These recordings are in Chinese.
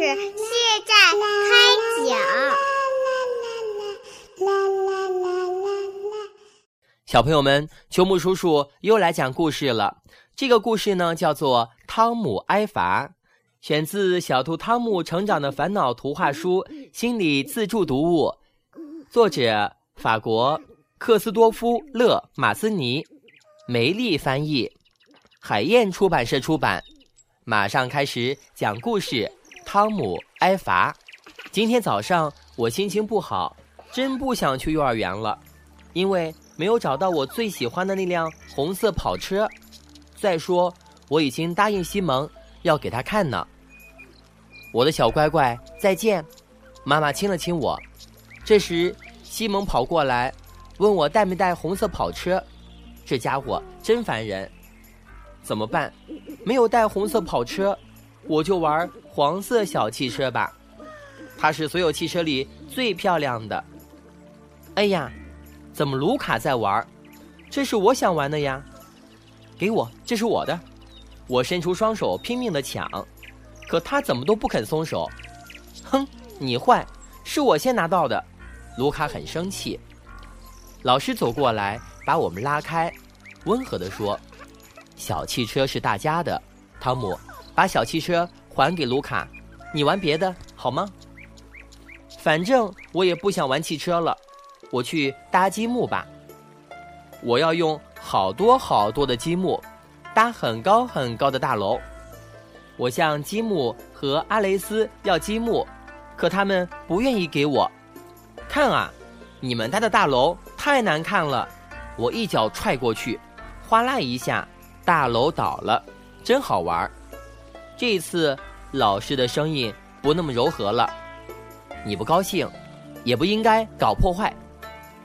是现在开讲。小朋友们，秋木叔叔又来讲故事了。这个故事呢，叫做《汤姆挨罚》，选自《小兔汤姆成长的烦恼》图画书心理自助读物，作者法国克斯多夫勒马斯尼，梅丽翻译，海燕出版社出版。马上开始讲故事，《汤姆挨罚》。今天早上我心情不好，真不想去幼儿园了，因为。没有找到我最喜欢的那辆红色跑车。再说，我已经答应西蒙要给他看呢。我的小乖乖，再见！妈妈亲了亲我。这时，西蒙跑过来，问我带没带红色跑车。这家伙真烦人。怎么办？没有带红色跑车，我就玩黄色小汽车吧。它是所有汽车里最漂亮的。哎呀！怎么卢卡在玩？这是我想玩的呀！给我，这是我的。我伸出双手拼命的抢，可他怎么都不肯松手。哼，你坏，是我先拿到的。卢卡很生气。老师走过来把我们拉开，温和地说：“小汽车是大家的。”汤姆，把小汽车还给卢卡，你玩别的好吗？反正我也不想玩汽车了。我去搭积木吧。我要用好多好多的积木，搭很高很高的大楼。我向积木和阿雷斯要积木，可他们不愿意给我。看啊，你们搭的大楼太难看了！我一脚踹过去，哗啦一下，大楼倒了，真好玩。这次老师的声音不那么柔和了。你不高兴，也不应该搞破坏。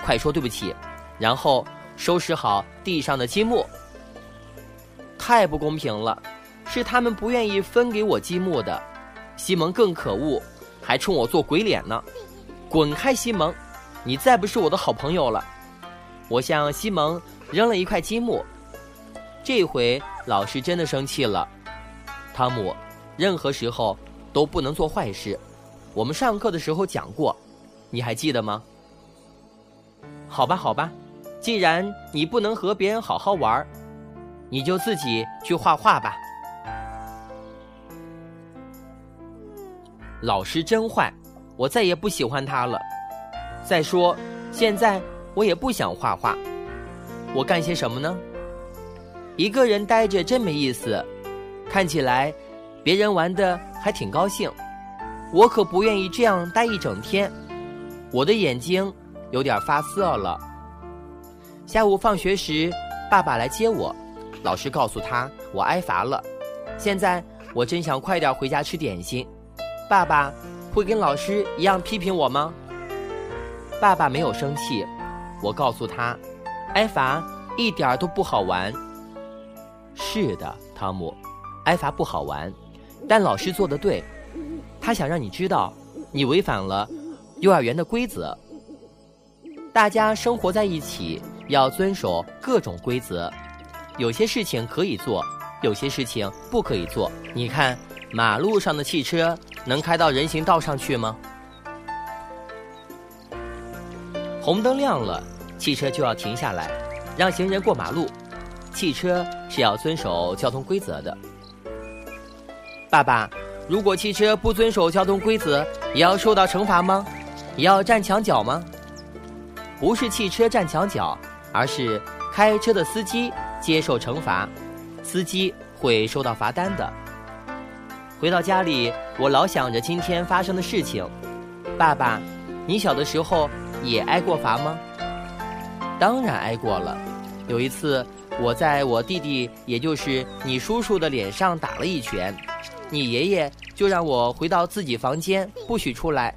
快说对不起，然后收拾好地上的积木。太不公平了，是他们不愿意分给我积木的。西蒙更可恶，还冲我做鬼脸呢。滚开，西蒙，你再不是我的好朋友了。我向西蒙扔了一块积木。这回老师真的生气了。汤姆，任何时候都不能做坏事。我们上课的时候讲过，你还记得吗？好吧，好吧，既然你不能和别人好好玩，你就自己去画画吧。老师真坏，我再也不喜欢他了。再说，现在我也不想画画，我干些什么呢？一个人呆着真没意思，看起来别人玩的还挺高兴，我可不愿意这样待一整天。我的眼睛。有点发涩了。下午放学时，爸爸来接我，老师告诉他我挨罚了。现在我真想快点回家吃点心。爸爸会跟老师一样批评我吗？爸爸没有生气。我告诉他，挨罚一点都不好玩。是的，汤姆，挨罚不好玩，但老师做的对，他想让你知道，你违反了幼儿园的规则。大家生活在一起，要遵守各种规则。有些事情可以做，有些事情不可以做。你看，马路上的汽车能开到人行道上去吗？红灯亮了，汽车就要停下来，让行人过马路。汽车是要遵守交通规则的。爸爸，如果汽车不遵守交通规则，也要受到惩罚吗？也要站墙角吗？不是汽车站墙角，而是开车的司机接受惩罚，司机会收到罚单的。回到家里，我老想着今天发生的事情。爸爸，你小的时候也挨过罚吗？当然挨过了。有一次，我在我弟弟，也就是你叔叔的脸上打了一拳，你爷爷就让我回到自己房间，不许出来。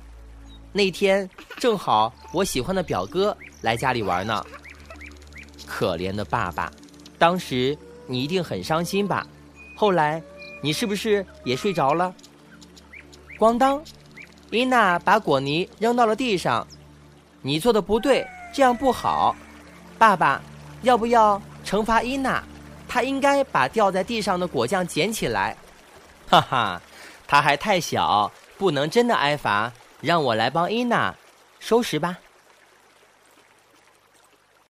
那天正好我喜欢的表哥来家里玩呢。可怜的爸爸，当时你一定很伤心吧？后来你是不是也睡着了？咣当，伊娜把果泥扔到了地上。你做的不对，这样不好。爸爸，要不要惩罚伊娜？她应该把掉在地上的果酱捡起来。哈哈，他还太小。不能真的挨罚，让我来帮伊娜收拾吧。